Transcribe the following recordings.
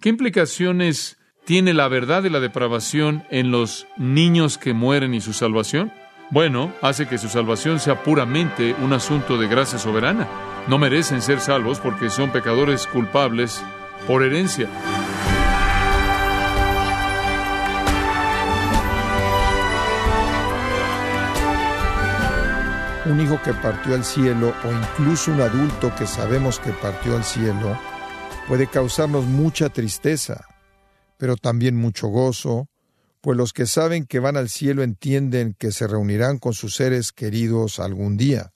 ¿Qué implicaciones tiene la verdad de la depravación en los niños que mueren y su salvación? Bueno, hace que su salvación sea puramente un asunto de gracia soberana. No merecen ser salvos porque son pecadores culpables por herencia. Un hijo que partió al cielo o incluso un adulto que sabemos que partió al cielo puede causarnos mucha tristeza, pero también mucho gozo, pues los que saben que van al cielo entienden que se reunirán con sus seres queridos algún día.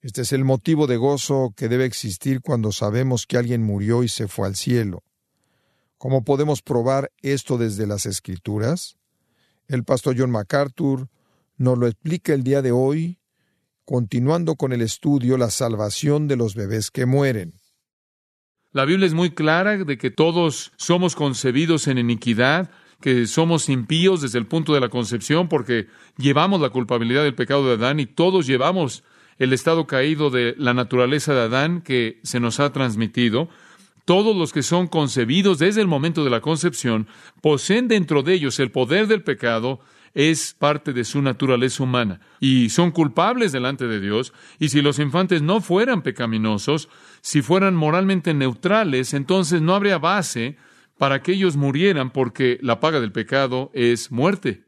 Este es el motivo de gozo que debe existir cuando sabemos que alguien murió y se fue al cielo. ¿Cómo podemos probar esto desde las Escrituras? El pastor John MacArthur nos lo explica el día de hoy, continuando con el estudio La salvación de los bebés que mueren. La Biblia es muy clara de que todos somos concebidos en iniquidad, que somos impíos desde el punto de la concepción porque llevamos la culpabilidad del pecado de Adán y todos llevamos el estado caído de la naturaleza de Adán que se nos ha transmitido. Todos los que son concebidos desde el momento de la concepción poseen dentro de ellos el poder del pecado, es parte de su naturaleza humana y son culpables delante de Dios. Y si los infantes no fueran pecaminosos, si fueran moralmente neutrales, entonces no habría base para que ellos murieran porque la paga del pecado es muerte.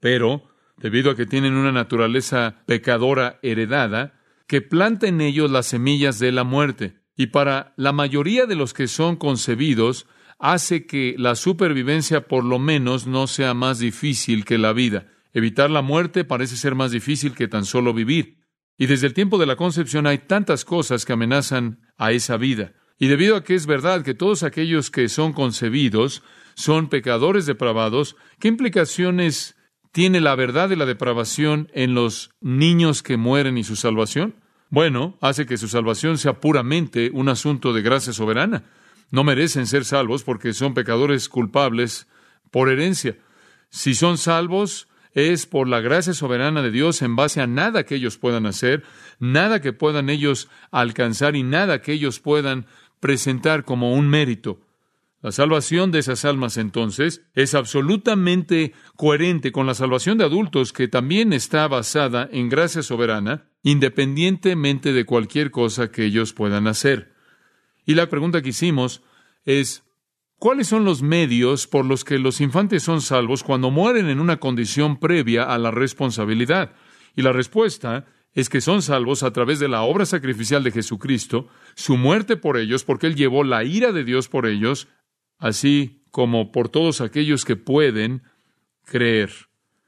Pero, debido a que tienen una naturaleza pecadora heredada, que planta en ellos las semillas de la muerte. Y para la mayoría de los que son concebidos, hace que la supervivencia por lo menos no sea más difícil que la vida. Evitar la muerte parece ser más difícil que tan solo vivir. Y desde el tiempo de la concepción hay tantas cosas que amenazan a esa vida. Y debido a que es verdad que todos aquellos que son concebidos son pecadores depravados, ¿qué implicaciones tiene la verdad de la depravación en los niños que mueren y su salvación? Bueno, hace que su salvación sea puramente un asunto de gracia soberana. No merecen ser salvos porque son pecadores culpables por herencia. Si son salvos, es por la gracia soberana de Dios en base a nada que ellos puedan hacer, nada que puedan ellos alcanzar y nada que ellos puedan presentar como un mérito. La salvación de esas almas entonces es absolutamente coherente con la salvación de adultos que también está basada en gracia soberana, independientemente de cualquier cosa que ellos puedan hacer. Y la pregunta que hicimos es, ¿cuáles son los medios por los que los infantes son salvos cuando mueren en una condición previa a la responsabilidad? Y la respuesta es que son salvos a través de la obra sacrificial de Jesucristo, su muerte por ellos, porque Él llevó la ira de Dios por ellos, así como por todos aquellos que pueden creer.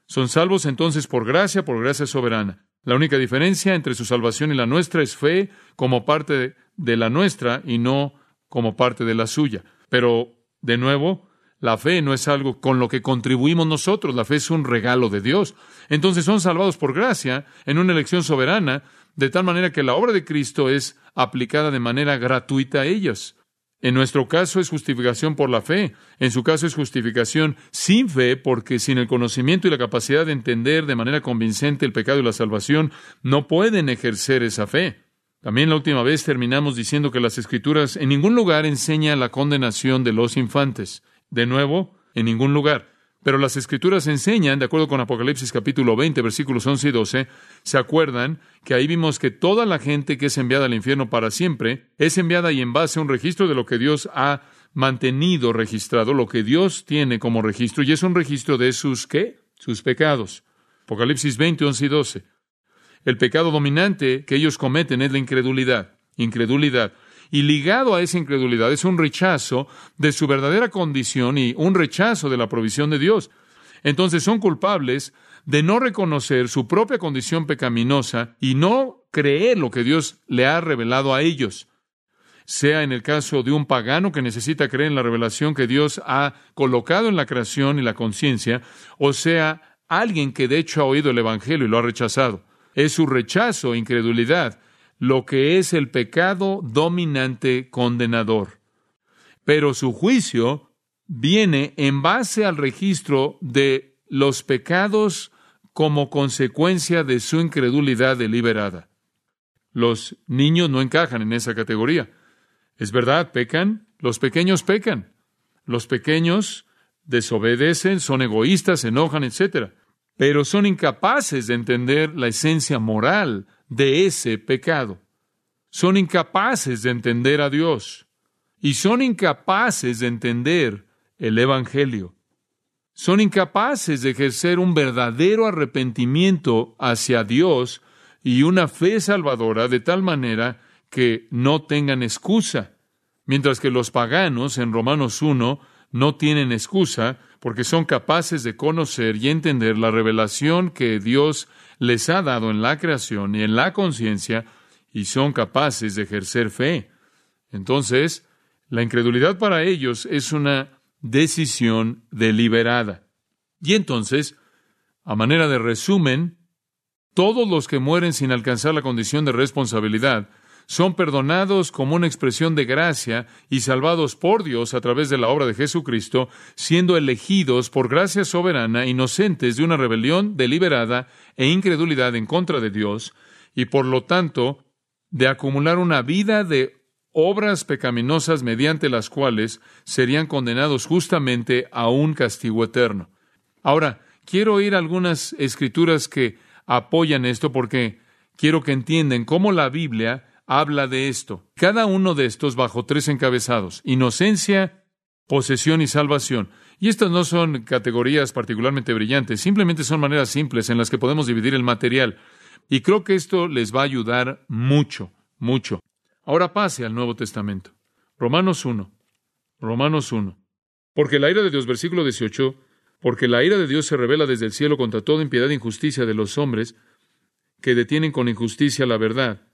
Son salvos entonces por gracia, por gracia soberana. La única diferencia entre su salvación y la nuestra es fe como parte de la nuestra y no como parte de la suya. Pero, de nuevo, la fe no es algo con lo que contribuimos nosotros, la fe es un regalo de Dios. Entonces son salvados por gracia en una elección soberana, de tal manera que la obra de Cristo es aplicada de manera gratuita a ellos. En nuestro caso es justificación por la fe, en su caso es justificación sin fe, porque sin el conocimiento y la capacidad de entender de manera convincente el pecado y la salvación, no pueden ejercer esa fe. También la última vez terminamos diciendo que las Escrituras en ningún lugar enseñan la condenación de los infantes. De nuevo, en ningún lugar. Pero las escrituras enseñan, de acuerdo con Apocalipsis capítulo 20, versículos 11 y 12, se acuerdan que ahí vimos que toda la gente que es enviada al infierno para siempre es enviada y en base a un registro de lo que Dios ha mantenido registrado, lo que Dios tiene como registro, y es un registro de sus qué? Sus pecados. Apocalipsis 20, 11 y 12. El pecado dominante que ellos cometen es la incredulidad. Incredulidad. Y ligado a esa incredulidad es un rechazo de su verdadera condición y un rechazo de la provisión de Dios. Entonces son culpables de no reconocer su propia condición pecaminosa y no creer lo que Dios le ha revelado a ellos. Sea en el caso de un pagano que necesita creer en la revelación que Dios ha colocado en la creación y la conciencia, o sea alguien que de hecho ha oído el Evangelio y lo ha rechazado. Es su rechazo incredulidad lo que es el pecado dominante condenador. Pero su juicio viene en base al registro de los pecados como consecuencia de su incredulidad deliberada. Los niños no encajan en esa categoría. Es verdad, pecan, los pequeños pecan. Los pequeños desobedecen, son egoístas, se enojan, etc. Pero son incapaces de entender la esencia moral de ese pecado. Son incapaces de entender a Dios. Y son incapaces de entender el Evangelio. Son incapaces de ejercer un verdadero arrepentimiento hacia Dios y una fe salvadora de tal manera que no tengan excusa. Mientras que los paganos en Romanos 1 no tienen excusa porque son capaces de conocer y entender la revelación que Dios les ha dado en la creación y en la conciencia y son capaces de ejercer fe. Entonces, la incredulidad para ellos es una decisión deliberada. Y entonces, a manera de resumen, todos los que mueren sin alcanzar la condición de responsabilidad son perdonados como una expresión de gracia y salvados por Dios a través de la obra de Jesucristo, siendo elegidos por gracia soberana, inocentes de una rebelión deliberada e incredulidad en contra de Dios, y por lo tanto de acumular una vida de obras pecaminosas mediante las cuales serían condenados justamente a un castigo eterno. Ahora, quiero oír algunas escrituras que apoyan esto porque quiero que entiendan cómo la Biblia habla de esto. Cada uno de estos bajo tres encabezados. Inocencia, posesión y salvación. Y estas no son categorías particularmente brillantes, simplemente son maneras simples en las que podemos dividir el material. Y creo que esto les va a ayudar mucho, mucho. Ahora pase al Nuevo Testamento. Romanos 1. Romanos 1. Porque la ira de Dios, versículo 18, porque la ira de Dios se revela desde el cielo contra toda impiedad e injusticia de los hombres que detienen con injusticia la verdad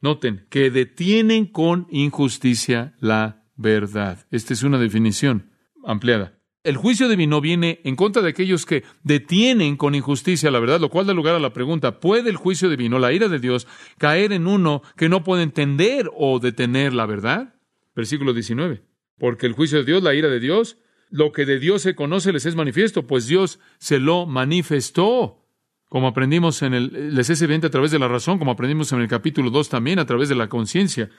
Noten, que detienen con injusticia la verdad. Esta es una definición ampliada. El juicio divino viene en contra de aquellos que detienen con injusticia la verdad, lo cual da lugar a la pregunta, ¿puede el juicio divino, la ira de Dios, caer en uno que no puede entender o detener la verdad? Versículo 19. Porque el juicio de Dios, la ira de Dios, lo que de Dios se conoce les es manifiesto, pues Dios se lo manifestó como aprendimos en el, les es evidente a través de la razón, como aprendimos en el capítulo 2 también, a través de la conciencia.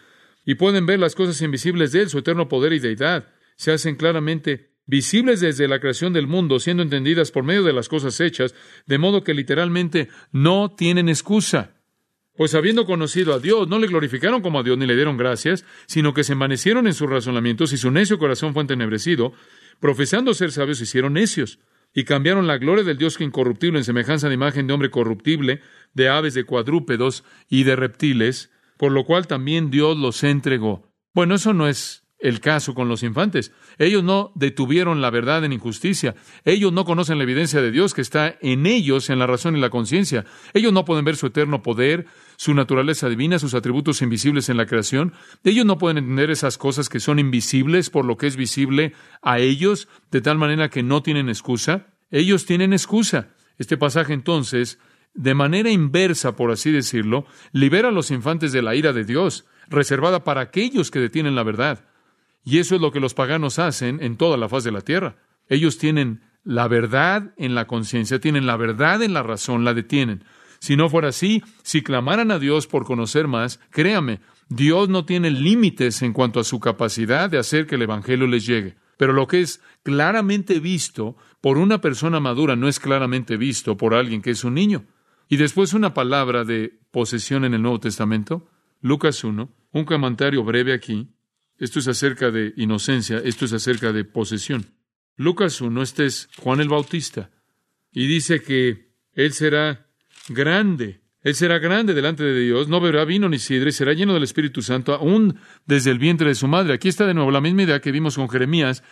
Y pueden ver las cosas invisibles de Él, su eterno poder y deidad. Se hacen claramente visibles desde la creación del mundo, siendo entendidas por medio de las cosas hechas, de modo que literalmente no tienen excusa. Pues habiendo conocido a Dios, no le glorificaron como a Dios ni le dieron gracias, sino que se envanecieron en sus razonamientos y su necio corazón fue entenebrecido, profesando ser sabios, hicieron necios y cambiaron la gloria del Dios incorruptible en semejanza de imagen de hombre corruptible, de aves, de cuadrúpedos y de reptiles, por lo cual también Dios los entregó. Bueno, eso no es el caso con los infantes. Ellos no detuvieron la verdad en injusticia. Ellos no conocen la evidencia de Dios que está en ellos, en la razón y la conciencia. Ellos no pueden ver su eterno poder, su naturaleza divina, sus atributos invisibles en la creación. Ellos no pueden entender esas cosas que son invisibles por lo que es visible a ellos, de tal manera que no tienen excusa. Ellos tienen excusa. Este pasaje entonces, de manera inversa, por así decirlo, libera a los infantes de la ira de Dios, reservada para aquellos que detienen la verdad. Y eso es lo que los paganos hacen en toda la faz de la tierra. Ellos tienen la verdad en la conciencia, tienen la verdad en la razón, la detienen. Si no fuera así, si clamaran a Dios por conocer más, créame, Dios no tiene límites en cuanto a su capacidad de hacer que el Evangelio les llegue. Pero lo que es claramente visto por una persona madura no es claramente visto por alguien que es un niño. Y después una palabra de posesión en el Nuevo Testamento, Lucas 1, un comentario breve aquí, esto es acerca de inocencia, esto es acerca de posesión. Lucas 1, este es Juan el Bautista, y dice que él será grande, él será grande delante de Dios, no beberá vino ni sidra, y será lleno del Espíritu Santo aún desde el vientre de su madre. Aquí está de nuevo la misma idea que vimos con Jeremías,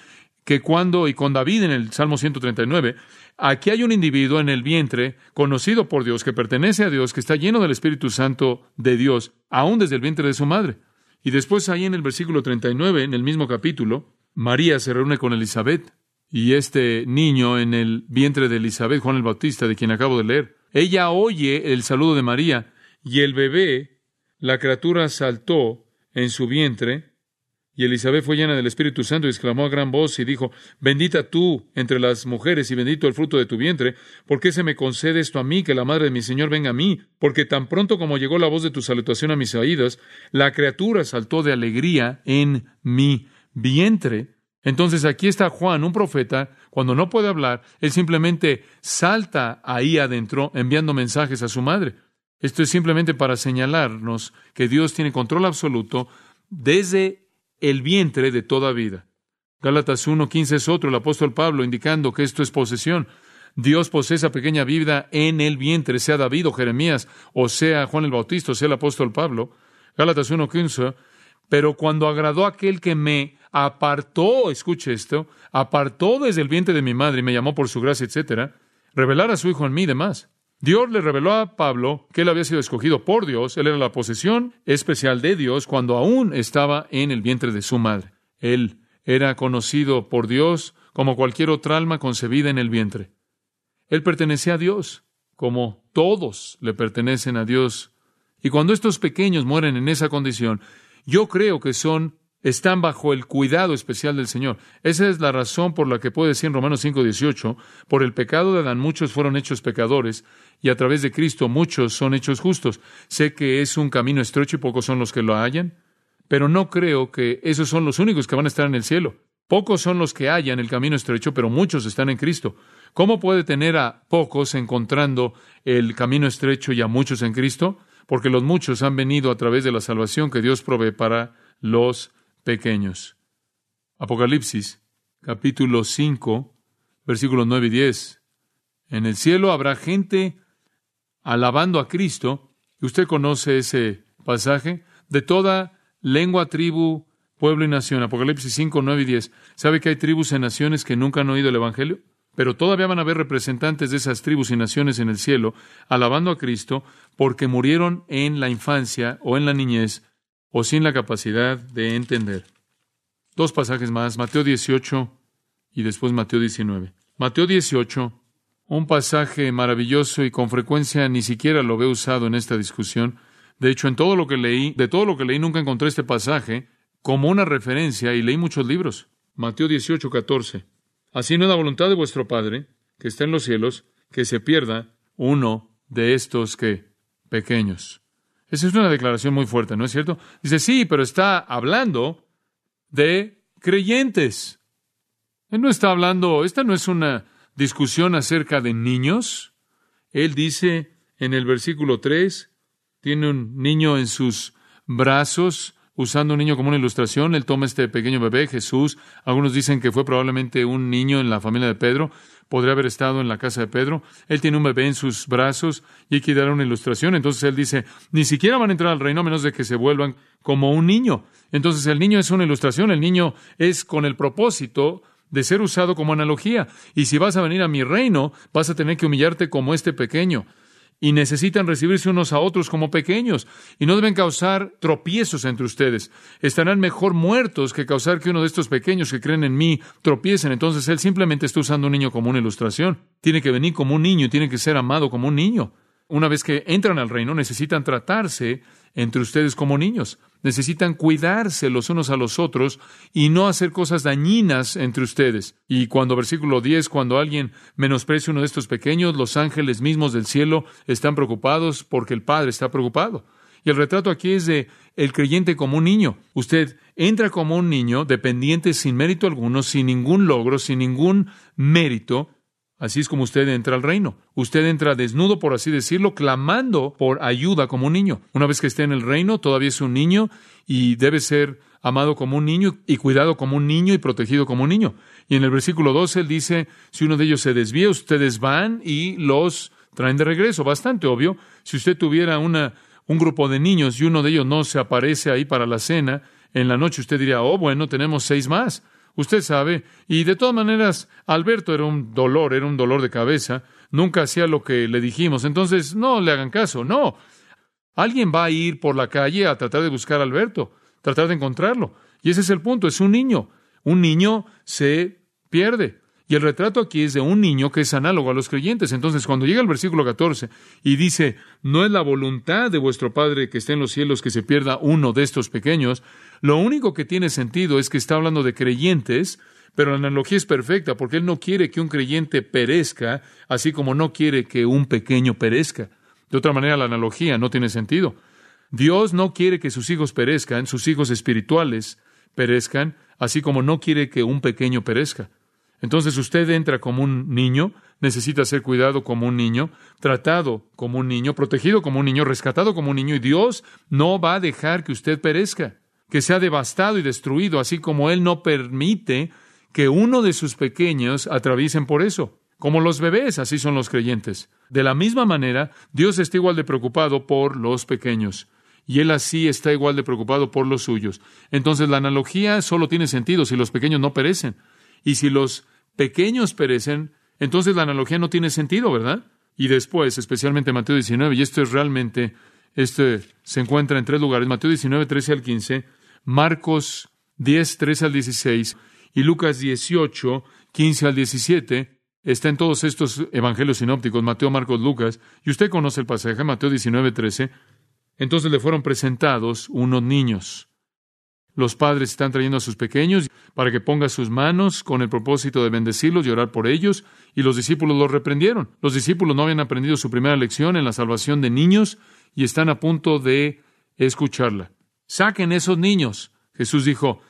que cuando, y con David en el Salmo 139, aquí hay un individuo en el vientre conocido por Dios, que pertenece a Dios, que está lleno del Espíritu Santo de Dios, aún desde el vientre de su madre. Y después ahí en el versículo 39, en el mismo capítulo, María se reúne con Elizabeth y este niño en el vientre de Elizabeth, Juan el Bautista, de quien acabo de leer, ella oye el saludo de María y el bebé, la criatura saltó en su vientre y Elizabeth fue llena del Espíritu Santo y exclamó a gran voz y dijo, Bendita tú entre las mujeres y bendito el fruto de tu vientre, ¿por qué se me concede esto a mí, que la madre de mi Señor venga a mí? Porque tan pronto como llegó la voz de tu salutación a mis oídos, la criatura saltó de alegría en mi vientre. Entonces aquí está Juan, un profeta, cuando no puede hablar, él simplemente salta ahí adentro enviando mensajes a su madre. Esto es simplemente para señalarnos que Dios tiene control absoluto desde el vientre de toda vida. Gálatas 1.15 es otro, el apóstol Pablo indicando que esto es posesión. Dios posee esa pequeña vida en el vientre, sea David o Jeremías, o sea Juan el Bautista, o sea el apóstol Pablo. Gálatas 1.15, pero cuando agradó aquel que me apartó, escuche esto, apartó desde el vientre de mi madre y me llamó por su gracia, etcétera, revelar a su Hijo en mí demás. Dios le reveló a Pablo que él había sido escogido por Dios, él era la posesión especial de Dios cuando aún estaba en el vientre de su madre. Él era conocido por Dios como cualquier otra alma concebida en el vientre. Él pertenecía a Dios, como todos le pertenecen a Dios. Y cuando estos pequeños mueren en esa condición, yo creo que son están bajo el cuidado especial del Señor. Esa es la razón por la que puede decir en Romanos 5:18, por el pecado de Adán muchos fueron hechos pecadores y a través de Cristo muchos son hechos justos. Sé que es un camino estrecho y pocos son los que lo hallan, pero no creo que esos son los únicos que van a estar en el cielo. Pocos son los que hallan el camino estrecho, pero muchos están en Cristo. ¿Cómo puede tener a pocos encontrando el camino estrecho y a muchos en Cristo? Porque los muchos han venido a través de la salvación que Dios provee para los pequeños. Apocalipsis, capítulo 5, versículos 9 y 10. En el cielo habrá gente alabando a Cristo, y usted conoce ese pasaje, de toda lengua, tribu, pueblo y nación. Apocalipsis 5, 9 y 10. ¿Sabe que hay tribus y naciones que nunca han oído el Evangelio? Pero todavía van a haber representantes de esas tribus y naciones en el cielo alabando a Cristo porque murieron en la infancia o en la niñez o sin la capacidad de entender. Dos pasajes más, Mateo 18 y después Mateo 19. Mateo 18, un pasaje maravilloso y con frecuencia ni siquiera lo veo usado en esta discusión. De hecho, en todo lo que leí, de todo lo que leí nunca encontré este pasaje como una referencia y leí muchos libros. Mateo 18, 14. Así no es la voluntad de vuestro Padre, que está en los cielos, que se pierda uno de estos que pequeños. Esa es una declaración muy fuerte, ¿no es cierto? Dice, sí, pero está hablando de creyentes. Él no está hablando, esta no es una discusión acerca de niños. Él dice en el versículo 3, tiene un niño en sus brazos, usando un niño como una ilustración. Él toma este pequeño bebé, Jesús. Algunos dicen que fue probablemente un niño en la familia de Pedro podría haber estado en la casa de Pedro. Él tiene un bebé en sus brazos y hay que dar una ilustración. Entonces él dice, ni siquiera van a entrar al reino a menos de que se vuelvan como un niño. Entonces el niño es una ilustración, el niño es con el propósito de ser usado como analogía. Y si vas a venir a mi reino, vas a tener que humillarte como este pequeño y necesitan recibirse unos a otros como pequeños y no deben causar tropiezos entre ustedes. Estarán mejor muertos que causar que uno de estos pequeños que creen en mí tropiecen. Entonces él simplemente está usando un niño como una ilustración. Tiene que venir como un niño tiene que ser amado como un niño. Una vez que entran al reino, necesitan tratarse entre ustedes como niños. Necesitan cuidarse los unos a los otros y no hacer cosas dañinas entre ustedes. Y cuando versículo 10, cuando alguien menosprecia uno de estos pequeños, los ángeles mismos del cielo están preocupados porque el Padre está preocupado. Y el retrato aquí es de el creyente como un niño. Usted entra como un niño, dependiente sin mérito alguno, sin ningún logro, sin ningún mérito, Así es como usted entra al reino. Usted entra desnudo, por así decirlo, clamando por ayuda como un niño. Una vez que esté en el reino, todavía es un niño y debe ser amado como un niño y cuidado como un niño y protegido como un niño. Y en el versículo 12 él dice, si uno de ellos se desvía, ustedes van y los traen de regreso. Bastante obvio. Si usted tuviera una, un grupo de niños y uno de ellos no se aparece ahí para la cena, en la noche usted diría, oh, bueno, tenemos seis más. Usted sabe, y de todas maneras, Alberto era un dolor, era un dolor de cabeza, nunca hacía lo que le dijimos, entonces no le hagan caso, no. Alguien va a ir por la calle a tratar de buscar a Alberto, tratar de encontrarlo, y ese es el punto, es un niño. Un niño se pierde. Y el retrato aquí es de un niño que es análogo a los creyentes. Entonces, cuando llega el versículo 14 y dice, no es la voluntad de vuestro Padre que esté en los cielos que se pierda uno de estos pequeños, lo único que tiene sentido es que está hablando de creyentes, pero la analogía es perfecta porque Él no quiere que un creyente perezca, así como no quiere que un pequeño perezca. De otra manera, la analogía no tiene sentido. Dios no quiere que sus hijos perezcan, sus hijos espirituales perezcan, así como no quiere que un pequeño perezca. Entonces usted entra como un niño, necesita ser cuidado como un niño, tratado como un niño, protegido como un niño, rescatado como un niño, y Dios no va a dejar que usted perezca, que sea devastado y destruido, así como Él no permite que uno de sus pequeños atraviesen por eso. Como los bebés, así son los creyentes. De la misma manera, Dios está igual de preocupado por los pequeños. Y Él así está igual de preocupado por los suyos. Entonces la analogía solo tiene sentido si los pequeños no perecen. Y si los pequeños perecen, entonces la analogía no tiene sentido, ¿verdad? Y después, especialmente Mateo 19, y esto es realmente, este se encuentra en tres lugares, Mateo 19, 13 al 15, Marcos 10, 13 al 16 y Lucas 18, 15 al 17, está en todos estos evangelios sinópticos, Mateo, Marcos, Lucas, y usted conoce el pasaje, Mateo 19, 13, entonces le fueron presentados unos niños. Los padres están trayendo a sus pequeños para que ponga sus manos con el propósito de bendecirlos y orar por ellos, y los discípulos los reprendieron. Los discípulos no habían aprendido su primera lección en la salvación de niños y están a punto de escucharla. Saquen esos niños. Jesús dijo,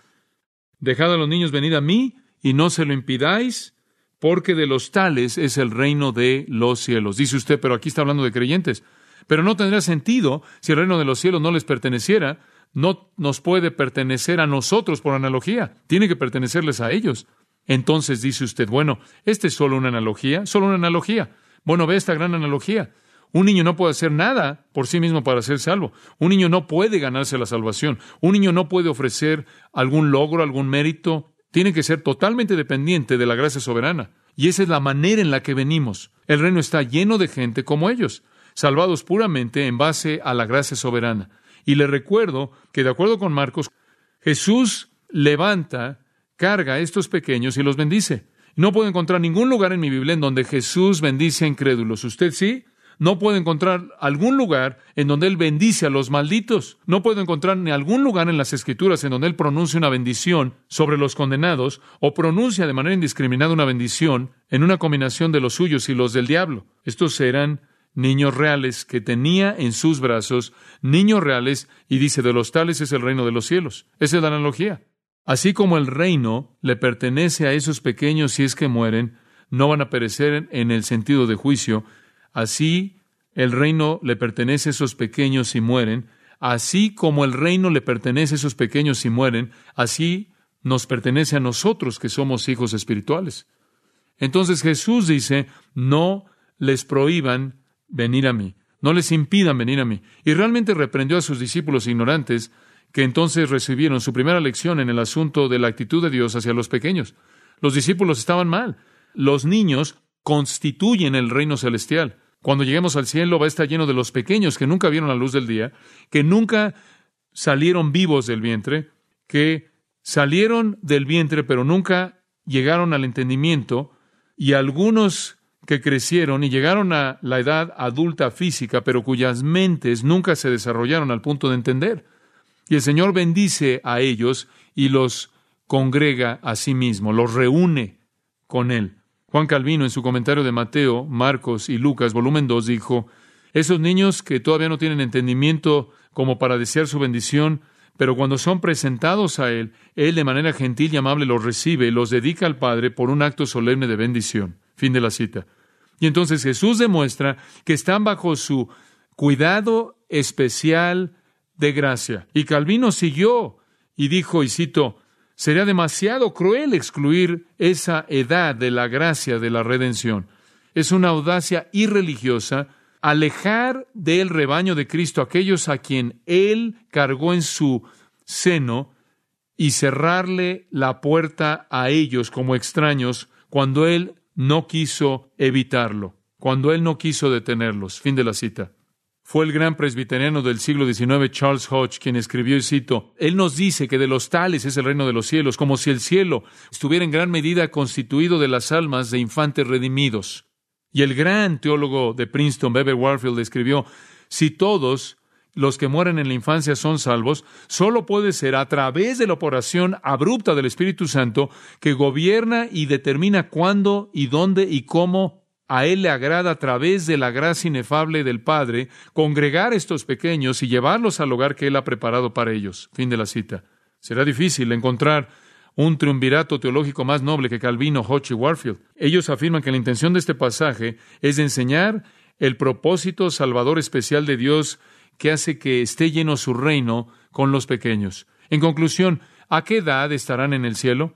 Dejad a los niños venir a mí y no se lo impidáis, porque de los tales es el reino de los cielos. Dice usted, pero aquí está hablando de creyentes. Pero no tendría sentido si el reino de los cielos no les perteneciera, no nos puede pertenecer a nosotros por analogía, tiene que pertenecerles a ellos. Entonces dice usted, bueno, ¿este es solo una analogía? Solo una analogía. Bueno, ve esta gran analogía. Un niño no puede hacer nada por sí mismo para ser salvo. Un niño no puede ganarse la salvación. Un niño no puede ofrecer algún logro, algún mérito. Tiene que ser totalmente dependiente de la gracia soberana. Y esa es la manera en la que venimos. El reino está lleno de gente como ellos, salvados puramente en base a la gracia soberana. Y le recuerdo que, de acuerdo con Marcos, Jesús levanta, carga a estos pequeños y los bendice. No puedo encontrar ningún lugar en mi Biblia en donde Jesús bendice a incrédulos. ¿Usted sí? No puedo encontrar algún lugar en donde Él bendice a los malditos. No puedo encontrar ni algún lugar en las Escrituras en donde Él pronuncia una bendición sobre los condenados o pronuncia de manera indiscriminada una bendición en una combinación de los suyos y los del diablo. Estos serán niños reales que tenía en sus brazos, niños reales, y dice, de los tales es el reino de los cielos. Esa es la analogía. Así como el reino le pertenece a esos pequeños si es que mueren, no van a perecer en el sentido de juicio, así el reino le pertenece a esos pequeños si mueren, así como el reino le pertenece a esos pequeños si mueren, así nos pertenece a nosotros que somos hijos espirituales. Entonces Jesús dice, no les prohíban venir a mí. No les impidan venir a mí. Y realmente reprendió a sus discípulos ignorantes que entonces recibieron su primera lección en el asunto de la actitud de Dios hacia los pequeños. Los discípulos estaban mal. Los niños constituyen el reino celestial. Cuando lleguemos al cielo va a estar lleno de los pequeños que nunca vieron la luz del día, que nunca salieron vivos del vientre, que salieron del vientre pero nunca llegaron al entendimiento, y algunos que crecieron y llegaron a la edad adulta física, pero cuyas mentes nunca se desarrollaron al punto de entender. Y el Señor bendice a ellos y los congrega a sí mismo, los reúne con Él. Juan Calvino, en su comentario de Mateo, Marcos y Lucas, volumen 2, dijo, esos niños que todavía no tienen entendimiento como para desear su bendición, pero cuando son presentados a Él, Él de manera gentil y amable los recibe y los dedica al Padre por un acto solemne de bendición. Fin de la cita. Y entonces Jesús demuestra que están bajo su cuidado especial de gracia. Y Calvino siguió y dijo, y cito, sería demasiado cruel excluir esa edad de la gracia de la redención. Es una audacia irreligiosa alejar del rebaño de Cristo aquellos a quien Él cargó en su seno y cerrarle la puerta a ellos como extraños cuando Él no quiso evitarlo, cuando él no quiso detenerlos. Fin de la cita. Fue el gran presbiteriano del siglo XIX, Charles Hodge, quien escribió y cito, Él nos dice que de los tales es el reino de los cielos, como si el cielo estuviera en gran medida constituido de las almas de infantes redimidos. Y el gran teólogo de Princeton, Beber Warfield, escribió, si todos los que mueren en la infancia son salvos, solo puede ser a través de la operación abrupta del Espíritu Santo que gobierna y determina cuándo y dónde y cómo a Él le agrada a través de la gracia inefable del Padre congregar estos pequeños y llevarlos al hogar que Él ha preparado para ellos. Fin de la cita. Será difícil encontrar un triunvirato teológico más noble que Calvino, Hodge y Warfield. Ellos afirman que la intención de este pasaje es de enseñar el propósito salvador especial de Dios que hace que esté lleno su reino con los pequeños. En conclusión, ¿a qué edad estarán en el cielo?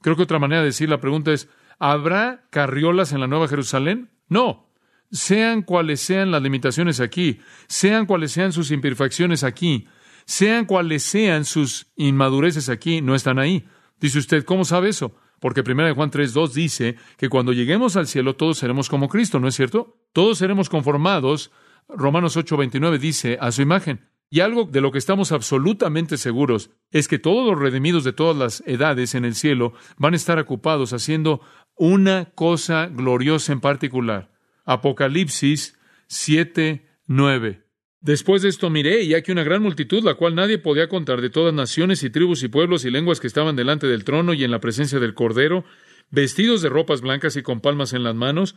Creo que otra manera de decir la pregunta es, ¿habrá carriolas en la Nueva Jerusalén? No. Sean cuales sean las limitaciones aquí, sean cuales sean sus imperfecciones aquí, sean cuales sean sus inmadureces aquí, no están ahí. Dice usted, ¿cómo sabe eso? Porque 1 Juan 3.2 dice que cuando lleguemos al cielo todos seremos como Cristo, ¿no es cierto? Todos seremos conformados. Romanos 8.29 dice a su imagen. Y algo de lo que estamos absolutamente seguros es que todos los redimidos de todas las edades en el cielo van a estar ocupados haciendo una cosa gloriosa en particular. Apocalipsis 7.9. Después de esto miré, y aquí una gran multitud, la cual nadie podía contar, de todas naciones y tribus y pueblos y lenguas que estaban delante del trono y en la presencia del Cordero, vestidos de ropas blancas y con palmas en las manos,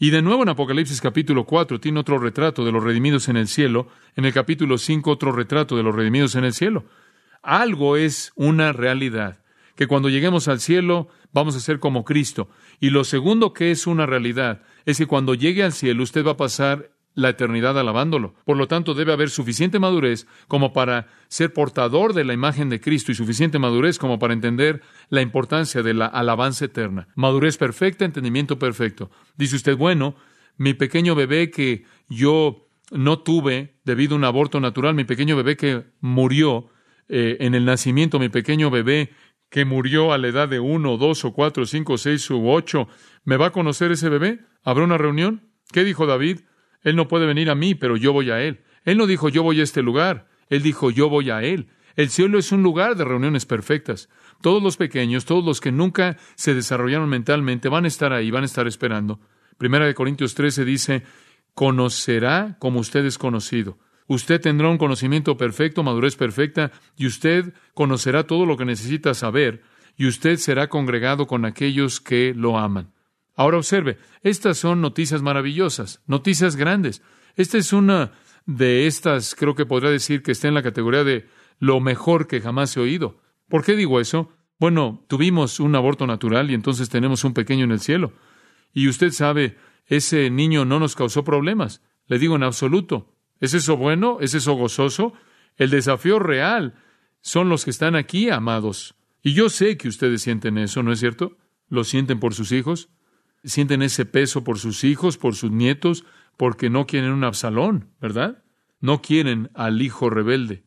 Y de nuevo en Apocalipsis capítulo 4 tiene otro retrato de los redimidos en el cielo, en el capítulo 5 otro retrato de los redimidos en el cielo. Algo es una realidad, que cuando lleguemos al cielo vamos a ser como Cristo. Y lo segundo que es una realidad es que cuando llegue al cielo usted va a pasar la eternidad alabándolo. Por lo tanto, debe haber suficiente madurez como para ser portador de la imagen de Cristo y suficiente madurez como para entender la importancia de la alabanza eterna. Madurez perfecta, entendimiento perfecto. Dice usted, bueno, mi pequeño bebé que yo no tuve debido a un aborto natural, mi pequeño bebé que murió eh, en el nacimiento, mi pequeño bebé que murió a la edad de uno, dos o cuatro, cinco, seis u ocho, ¿me va a conocer ese bebé? ¿Habrá una reunión? ¿Qué dijo David? Él no puede venir a mí, pero yo voy a Él. Él no dijo yo voy a este lugar, Él dijo yo voy a Él. El cielo es un lugar de reuniones perfectas. Todos los pequeños, todos los que nunca se desarrollaron mentalmente, van a estar ahí, van a estar esperando. Primera de Corintios 13 dice, conocerá como usted es conocido. Usted tendrá un conocimiento perfecto, madurez perfecta, y usted conocerá todo lo que necesita saber, y usted será congregado con aquellos que lo aman. Ahora observe, estas son noticias maravillosas, noticias grandes. Esta es una de estas, creo que podría decir que está en la categoría de lo mejor que jamás he oído. ¿Por qué digo eso? Bueno, tuvimos un aborto natural y entonces tenemos un pequeño en el cielo. Y usted sabe, ese niño no nos causó problemas. Le digo en absoluto. ¿Es eso bueno? ¿Es eso gozoso? El desafío real son los que están aquí, amados. Y yo sé que ustedes sienten eso, ¿no es cierto? ¿Lo sienten por sus hijos? Sienten ese peso por sus hijos, por sus nietos, porque no quieren un Absalón, ¿verdad? No quieren al hijo rebelde.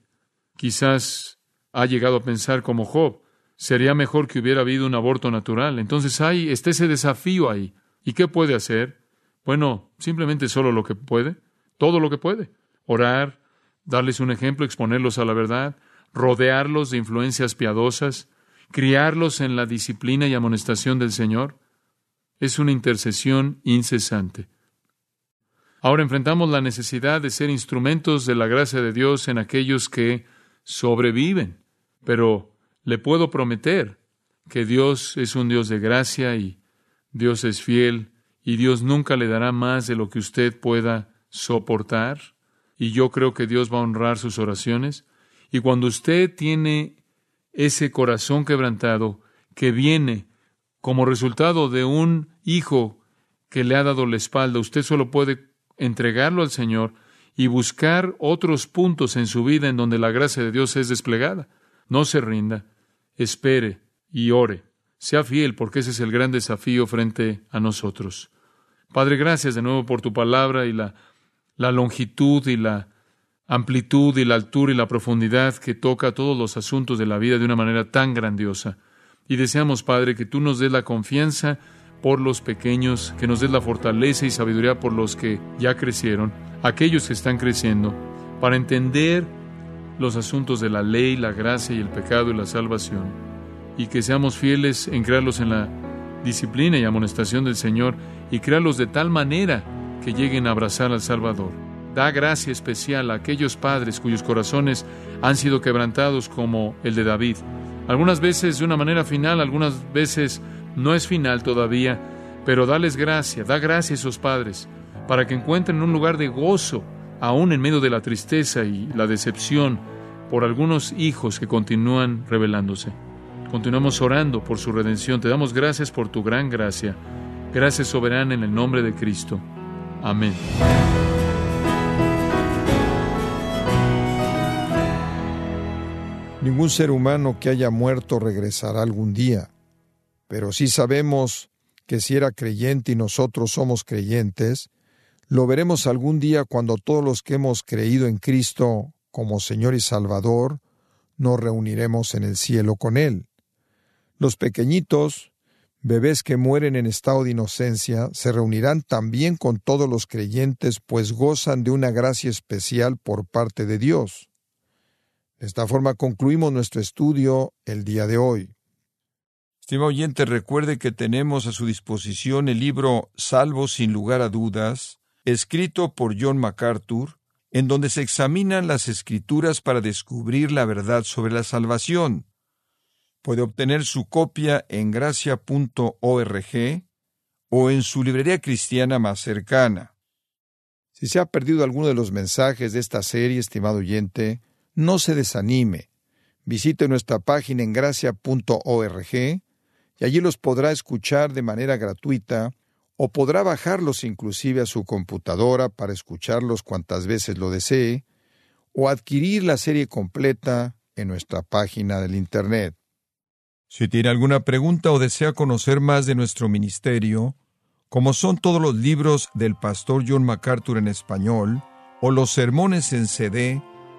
Quizás ha llegado a pensar como Job, sería mejor que hubiera habido un aborto natural. Entonces hay, está ese desafío ahí. ¿Y qué puede hacer? Bueno, simplemente solo lo que puede, todo lo que puede. Orar, darles un ejemplo, exponerlos a la verdad, rodearlos de influencias piadosas, criarlos en la disciplina y amonestación del Señor es una intercesión incesante. Ahora enfrentamos la necesidad de ser instrumentos de la gracia de Dios en aquellos que sobreviven, pero le puedo prometer que Dios es un Dios de gracia y Dios es fiel y Dios nunca le dará más de lo que usted pueda soportar. Y yo creo que Dios va a honrar sus oraciones. Y cuando usted tiene ese corazón quebrantado que viene como resultado de un hijo que le ha dado la espalda, usted solo puede entregarlo al Señor y buscar otros puntos en su vida en donde la gracia de Dios es desplegada. No se rinda, espere y ore. Sea fiel porque ese es el gran desafío frente a nosotros. Padre, gracias de nuevo por tu palabra y la, longitud y la amplitud y la altura y la profundidad que toca todos los asuntos de la vida de una manera tan grandiosa. Y deseamos, Padre, que tú nos des la confianza por los pequeños, que nos des la fortaleza y sabiduría por los que ya crecieron, aquellos que están creciendo, para entender los asuntos de la ley, la gracia y el pecado y la salvación, y que seamos fieles en crearlos en la disciplina y amonestación del Señor, y crearlos de tal manera que lleguen a abrazar al Salvador. Da gracia especial a aquellos padres cuyos corazones han sido quebrantados como el de David. Algunas veces de una manera final, algunas veces no es final todavía, pero dales gracia, da gracia a esos padres para que encuentren un lugar de gozo, aún en medio de la tristeza y la decepción por algunos hijos que continúan rebelándose. Continuamos orando por su redención. Te damos gracias por tu gran gracia. Gracias soberana en el nombre de Cristo. Amén. Ningún ser humano que haya muerto regresará algún día, pero sí sabemos que si era creyente y nosotros somos creyentes, lo veremos algún día cuando todos los que hemos creído en Cristo como Señor y Salvador nos reuniremos en el cielo con Él. Los pequeñitos, bebés que mueren en estado de inocencia, se reunirán también con todos los creyentes, pues gozan de una gracia especial por parte de Dios. De esta forma concluimos nuestro estudio el día de hoy. Estimado oyente, recuerde que tenemos a su disposición el libro Salvo sin lugar a dudas, escrito por John MacArthur, en donde se examinan las escrituras para descubrir la verdad sobre la salvación. Puede obtener su copia en gracia.org o en su librería cristiana más cercana. Si se ha perdido alguno de los mensajes de esta serie, estimado oyente, no se desanime. Visite nuestra página en gracia.org y allí los podrá escuchar de manera gratuita o podrá bajarlos inclusive a su computadora para escucharlos cuantas veces lo desee, o adquirir la serie completa en nuestra página del Internet. Si tiene alguna pregunta o desea conocer más de nuestro ministerio, como son todos los libros del pastor John MacArthur en español, o los sermones en CD,